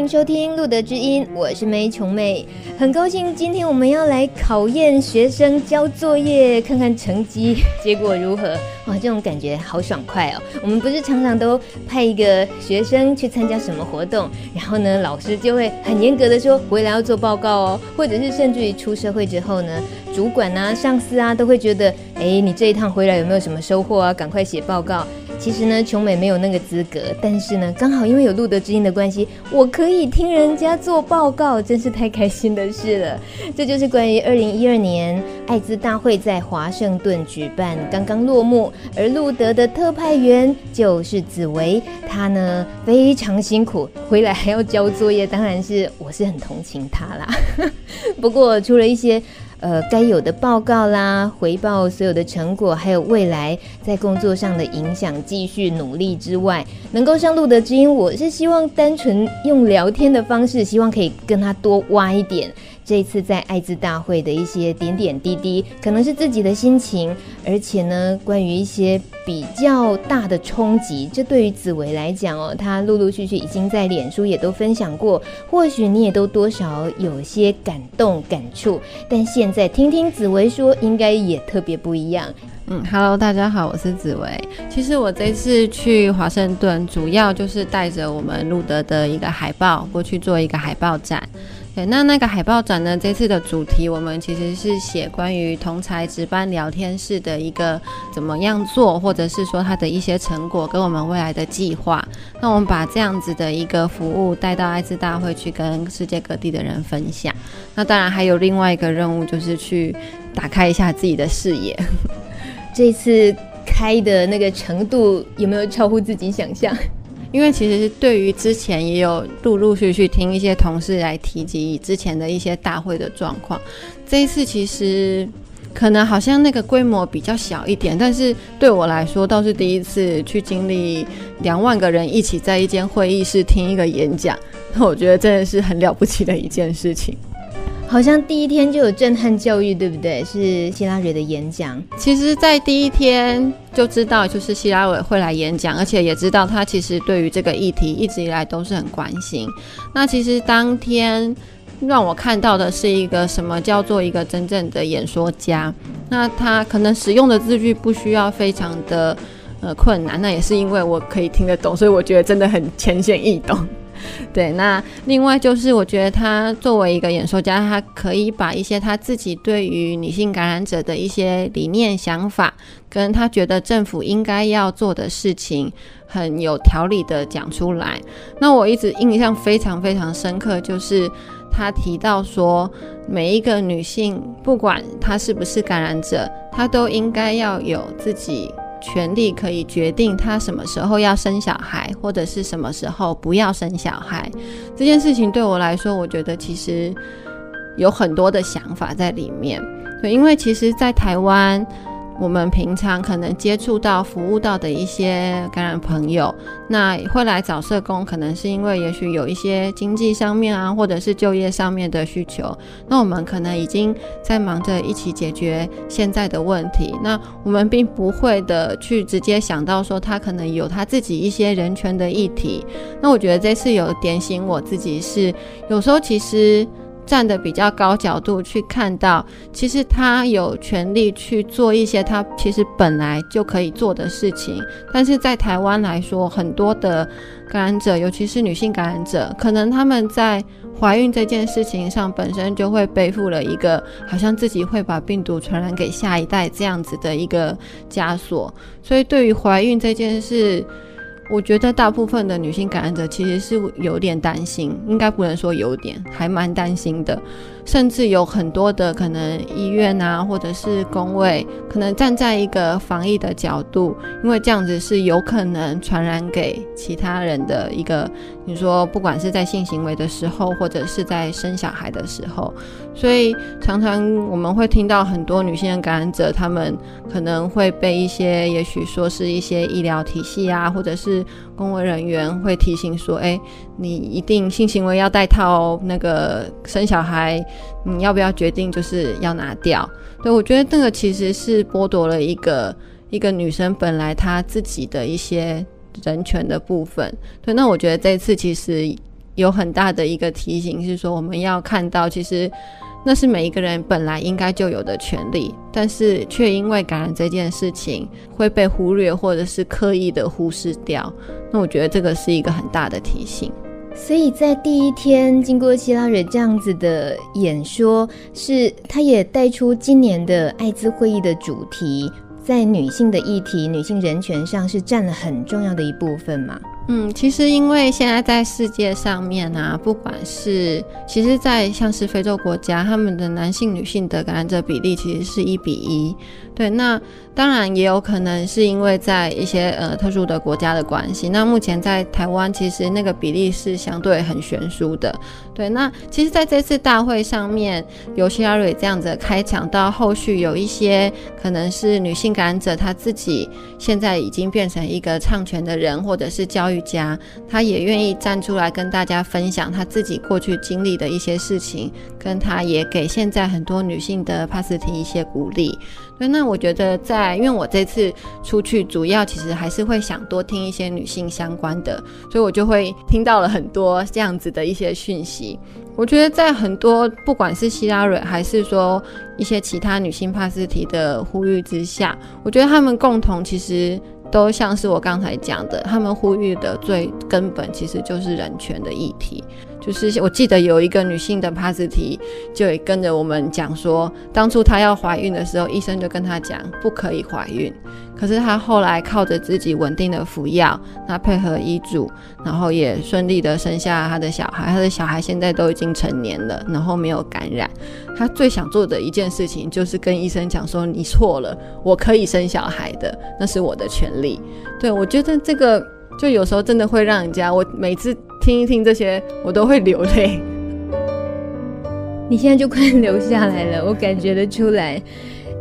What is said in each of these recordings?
欢迎收听《路德之音》，我是梅琼妹，很高兴今天我们要来考验学生交作业，看看成绩 结果如何。哇，这种感觉好爽快哦！我们不是常常都派一个学生去参加什么活动，然后呢，老师就会很严格的说回来要做报告哦，或者是甚至于出社会之后呢，主管啊、上司啊都会觉得，哎，你这一趟回来有没有什么收获啊？赶快写报告。其实呢，琼美没有那个资格，但是呢，刚好因为有路德之音的关系，我可以听人家做报告，真是太开心的事了。这就是关于二零一二年艾滋大会在华盛顿举办，刚刚落幕，而路德的特派员就是紫薇，她呢非常辛苦，回来还要交作业，当然是我是很同情她啦。不过除了一些。呃，该有的报告啦，回报所有的成果，还有未来在工作上的影响，继续努力之外，能够上露德之音，我是希望单纯用聊天的方式，希望可以跟他多挖一点。这一次在艾滋大会的一些点点滴滴，可能是自己的心情，而且呢，关于一些比较大的冲击，这对于紫薇来讲哦，他陆陆续续已经在脸书也都分享过，或许你也都多少有些感动感触，但现在听听紫薇说，应该也特别不一样。嗯，Hello，大家好，我是紫薇。其实我这次去华盛顿，主要就是带着我们路德的一个海报过去做一个海报展。对，那那个海报展呢？这次的主题我们其实是写关于同才值班聊天室的一个怎么样做，或者是说它的一些成果跟我们未来的计划。那我们把这样子的一个服务带到艾滋大会去跟世界各地的人分享。那当然还有另外一个任务，就是去打开一下自己的视野。这次开的那个程度有没有超乎自己想象？因为其实对于之前也有陆陆续续听一些同事来提及之前的一些大会的状况，这一次其实可能好像那个规模比较小一点，但是对我来说倒是第一次去经历两万个人一起在一间会议室听一个演讲，那 我觉得真的是很了不起的一件事情。好像第一天就有震撼教育，对不对？是希拉蕊的演讲。其实，在第一天就知道，就是希拉蕊会来演讲，而且也知道他其实对于这个议题一直以来都是很关心。那其实当天让我看到的是一个什么叫做一个真正的演说家。那他可能使用的字句不需要非常的呃困难，那也是因为我可以听得懂，所以我觉得真的很浅显易懂。对，那另外就是我觉得他作为一个演说家，他可以把一些他自己对于女性感染者的一些理念、想法，跟他觉得政府应该要做的事情，很有条理的讲出来。那我一直印象非常非常深刻，就是他提到说，每一个女性，不管她是不是感染者，她都应该要有自己。权利可以决定他什么时候要生小孩，或者是什么时候不要生小孩。这件事情对我来说，我觉得其实有很多的想法在里面。对，因为其实，在台湾。我们平常可能接触到、服务到的一些感染朋友，那会来找社工，可能是因为也许有一些经济上面啊，或者是就业上面的需求。那我们可能已经在忙着一起解决现在的问题，那我们并不会的去直接想到说他可能有他自己一些人权的议题。那我觉得这次有点醒我自己是，有时候其实。站得比较高角度去看到，其实他有权利去做一些他其实本来就可以做的事情。但是在台湾来说，很多的感染者，尤其是女性感染者，可能他们在怀孕这件事情上本身就会背负了一个好像自己会把病毒传染给下一代这样子的一个枷锁。所以对于怀孕这件事，我觉得大部分的女性感染者其实是有点担心，应该不能说有点，还蛮担心的。甚至有很多的可能医院啊，或者是工位，可能站在一个防疫的角度，因为这样子是有可能传染给其他人的一个。你说，不管是在性行为的时候，或者是在生小孩的时候，所以常常我们会听到很多女性的感染者，她们可能会被一些，也许说是一些医疗体系啊，或者是。是公卫人员会提醒说，哎，你一定性行为要戴套哦，那个生小孩，你要不要决定就是要拿掉？对，我觉得那个其实是剥夺了一个一个女生本来她自己的一些人权的部分。对，那我觉得这次其实有很大的一个提醒是说，我们要看到其实。那是每一个人本来应该就有的权利，但是却因为感染这件事情会被忽略，或者是刻意的忽视掉。那我觉得这个是一个很大的提醒。所以在第一天经过希拉蕊这样子的演说，是他也带出今年的艾滋会议的主题，在女性的议题、女性人权上是占了很重要的一部分嘛。嗯，其实因为现在在世界上面啊，不管是其实，在像是非洲国家，他们的男性、女性的感染者比例其实是一比一。对，那当然也有可能是因为在一些呃特殊的国家的关系。那目前在台湾，其实那个比例是相对很悬殊的。对，那其实在这次大会上面，由希拉蕊这样子开场，到后续有一些可能是女性感染者，她自己现在已经变成一个唱权的人，或者是教育家，她也愿意站出来跟大家分享她自己过去经历的一些事情，跟她也给现在很多女性的帕斯提一些鼓励。对，那我觉得在，因为我这次出去主要其实还是会想多听一些女性相关的，所以我就会听到了很多这样子的一些讯息。我觉得在很多不管是希拉蕊还是说一些其他女性帕斯提的呼吁之下，我觉得他们共同其实都像是我刚才讲的，他们呼吁的最根本其实就是人权的议题。就是我记得有一个女性的帕斯提，就也跟着我们讲说，当初她要怀孕的时候，医生就跟她讲不可以怀孕。可是她后来靠着自己稳定的服药，她配合医嘱，然后也顺利的生下她的小孩。她的小孩现在都已经成年了，然后没有感染。她最想做的一件事情就是跟医生讲说：“你错了，我可以生小孩的，那是我的权利。”对，我觉得这个就有时候真的会让人家，我每次。听一听这些，我都会流泪。你现在就快流下来了，我感觉得出来。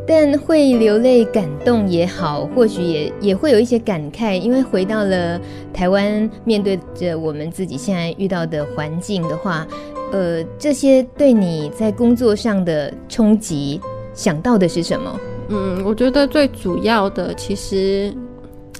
但会流泪、感动也好，或许也也会有一些感慨，因为回到了台湾，面对着我们自己现在遇到的环境的话，呃，这些对你在工作上的冲击，想到的是什么？嗯，我觉得最主要的其实。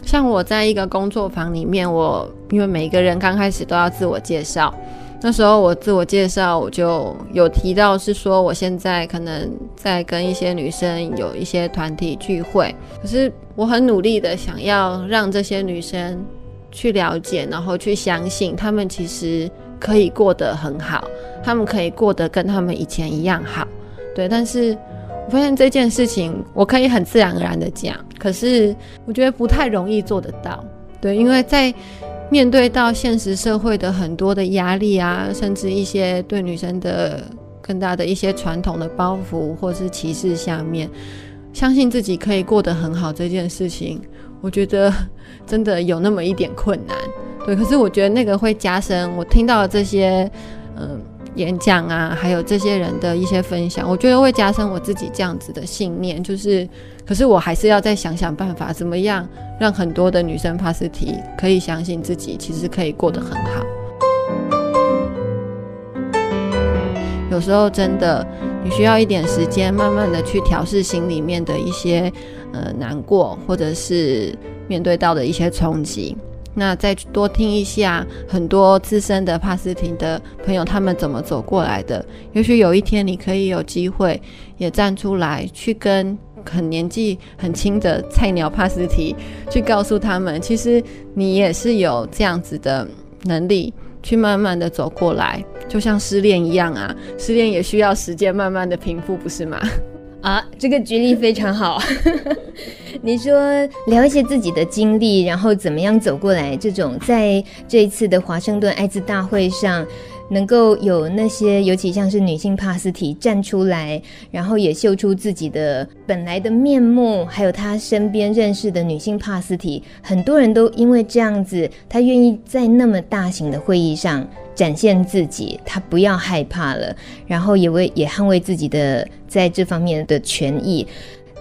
像我在一个工作坊里面，我因为每一个人刚开始都要自我介绍，那时候我自我介绍我就有提到是说我现在可能在跟一些女生有一些团体聚会，可是我很努力的想要让这些女生去了解，然后去相信她们其实可以过得很好，她们可以过得跟她们以前一样好，对，但是。我发现这件事情，我可以很自然而然的讲，可是我觉得不太容易做得到。对，因为在面对到现实社会的很多的压力啊，甚至一些对女生的更大的一些传统的包袱或是歧视下面，相信自己可以过得很好这件事情，我觉得真的有那么一点困难。对，可是我觉得那个会加深我听到的这些，嗯。演讲啊，还有这些人的一些分享，我觉得会加深我自己这样子的信念。就是，可是我还是要再想想办法，怎么样让很多的女生帕斯提可以相信自己，其实可以过得很好。有时候真的，你需要一点时间，慢慢的去调试心里面的一些呃难过，或者是面对到的一些冲击。那再多听一下很多资深的帕斯提的朋友，他们怎么走过来的？也许有一天你可以有机会也站出来，去跟很年纪很轻的菜鸟帕斯提，去告诉他们，其实你也是有这样子的能力，去慢慢的走过来，就像失恋一样啊，失恋也需要时间慢慢的平复，不是吗？啊，这个举例非常好。你说聊一些自己的经历，然后怎么样走过来，这种在这一次的华盛顿艾滋大会上，能够有那些，尤其像是女性帕斯提站出来，然后也秀出自己的本来的面目，还有他身边认识的女性帕斯提，很多人都因为这样子，他愿意在那么大型的会议上。展现自己，他不要害怕了，然后也为也捍卫自己的在这方面的权益。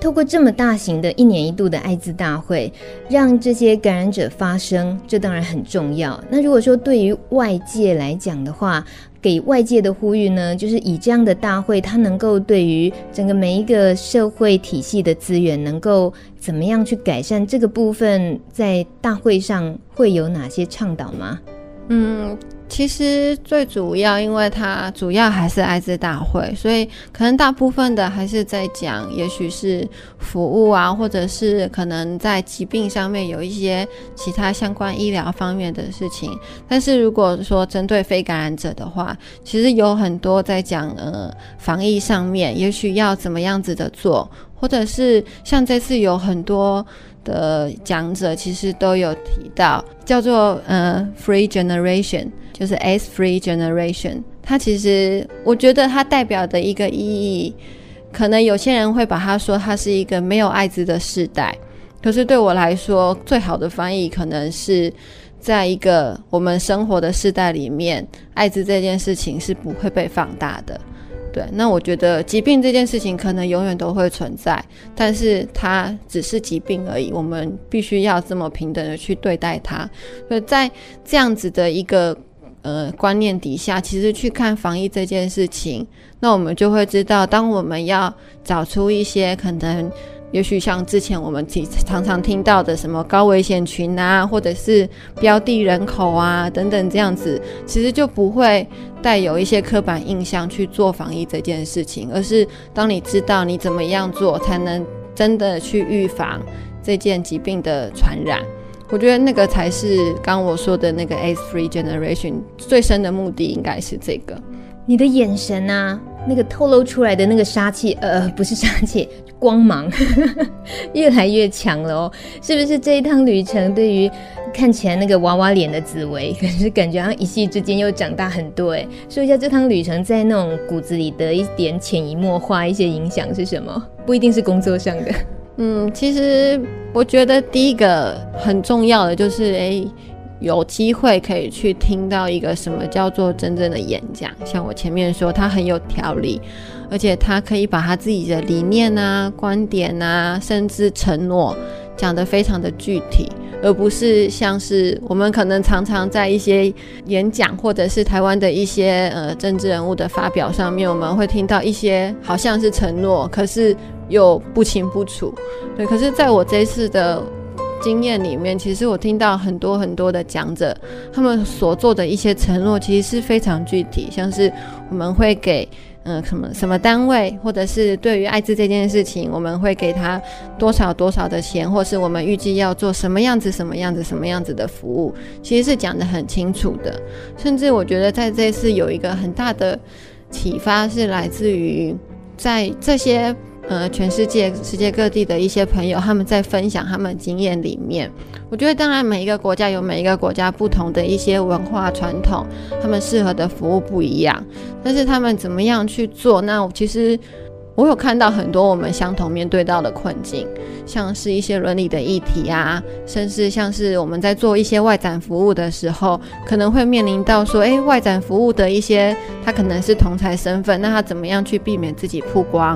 透过这么大型的一年一度的艾滋大会，让这些感染者发声，这当然很重要。那如果说对于外界来讲的话，给外界的呼吁呢，就是以这样的大会，它能够对于整个每一个社会体系的资源，能够怎么样去改善这个部分，在大会上会有哪些倡导吗？嗯。其实最主要，因为它主要还是艾滋大会，所以可能大部分的还是在讲，也许是服务啊，或者是可能在疾病上面有一些其他相关医疗方面的事情。但是如果说针对非感染者的话，其实有很多在讲呃防疫上面，也许要怎么样子的做，或者是像这次有很多。的讲者其实都有提到，叫做呃 Free Generation，就是 S Free Generation。它其实我觉得它代表的一个意义，可能有些人会把它说它是一个没有艾滋的世代。可是对我来说，最好的翻译可能是在一个我们生活的世代里面，艾滋这件事情是不会被放大的。对，那我觉得疾病这件事情可能永远都会存在，但是它只是疾病而已。我们必须要这么平等的去对待它。所以在这样子的一个呃观念底下，其实去看防疫这件事情，那我们就会知道，当我们要找出一些可能。也许像之前我们常常听到的什么高危险群啊，或者是标的人口啊等等这样子，其实就不会带有一些刻板印象去做防疫这件事情，而是当你知道你怎么样做才能真的去预防这件疾病的传染，我觉得那个才是刚我说的那个 AIDS Free Generation 最深的目的，应该是这个。你的眼神啊，那个透露出来的那个杀气，呃，不是杀气。光芒 越来越强了哦，是不是这一趟旅程对于看起来那个娃娃脸的紫薇，可 是感觉好像一夕之间又长大很多哎？说一下这趟旅程在那种骨子里的一点潜移默化一些影响是什么？不一定是工作上的。嗯，其实我觉得第一个很重要的就是哎。有机会可以去听到一个什么叫做真正的演讲，像我前面说，他很有条理，而且他可以把他自己的理念啊、观点啊，甚至承诺讲得非常的具体，而不是像是我们可能常常在一些演讲或者是台湾的一些呃政治人物的发表上面，我们会听到一些好像是承诺，可是又不清不楚。对，可是在我这次的。经验里面，其实我听到很多很多的讲者，他们所做的一些承诺，其实是非常具体，像是我们会给呃、什么什么单位，或者是对于艾滋这件事情，我们会给他多少多少的钱，或是我们预计要做什么样子、什么样子、什么样子的服务，其实是讲得很清楚的。甚至我觉得在这次有一个很大的启发，是来自于在这些。呃，全世界世界各地的一些朋友，他们在分享他们经验里面，我觉得当然每一个国家有每一个国家不同的一些文化传统，他们适合的服务不一样，但是他们怎么样去做？那其实我有看到很多我们相同面对到的困境，像是一些伦理的议题啊，甚至像是我们在做一些外展服务的时候，可能会面临到说，诶，外展服务的一些他可能是同才身份，那他怎么样去避免自己曝光？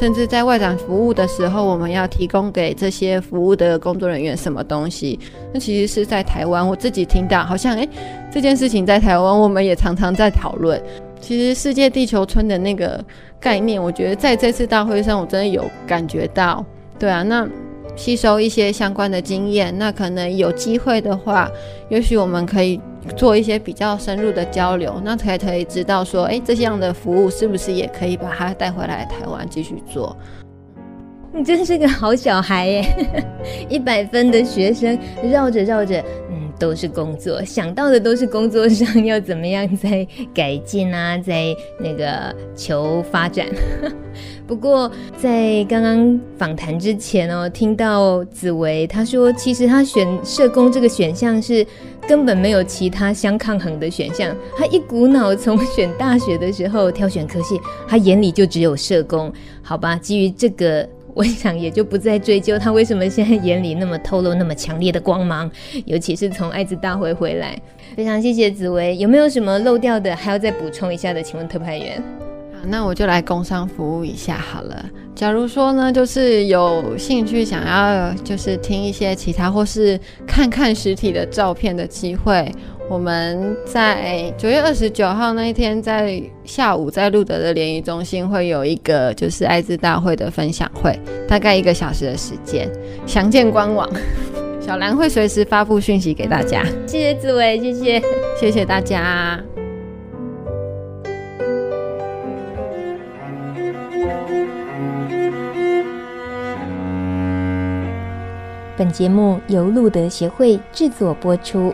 甚至在外展服务的时候，我们要提供给这些服务的工作人员什么东西？那其实是在台湾，我自己听到好像，诶，这件事情在台湾我们也常常在讨论。其实世界地球村的那个概念，我觉得在这次大会上我真的有感觉到。对啊，那吸收一些相关的经验，那可能有机会的话，也许我们可以。做一些比较深入的交流，那才可以知道说，哎，这样的服务是不是也可以把它带回来台湾继续做？你真是个好小孩耶！一百分的学生绕着绕着，嗯，都是工作，想到的都是工作上要怎么样在改进啊，在那个求发展。不过在刚刚访谈之前哦，听到紫薇她说，其实她选社工这个选项是根本没有其他相抗衡的选项。她一股脑从选大学的时候挑选科系，她眼里就只有社工。好吧，基于这个，我想也就不再追究他为什么现在眼里那么透露那么强烈的光芒，尤其是从艾滋大会回来。非常谢谢紫薇，有没有什么漏掉的还要再补充一下的？请问特派员。那我就来工商服务一下好了。假如说呢，就是有兴趣想要就是听一些其他或是看看实体的照片的机会，我们在九月二十九号那一天，在下午在路德的联谊中心会有一个就是艾滋大会的分享会，大概一个小时的时间，详见官网。小兰会随时发布讯息给大家。谢谢紫薇，谢谢，谢谢大家。本节目由路德协会制作播出。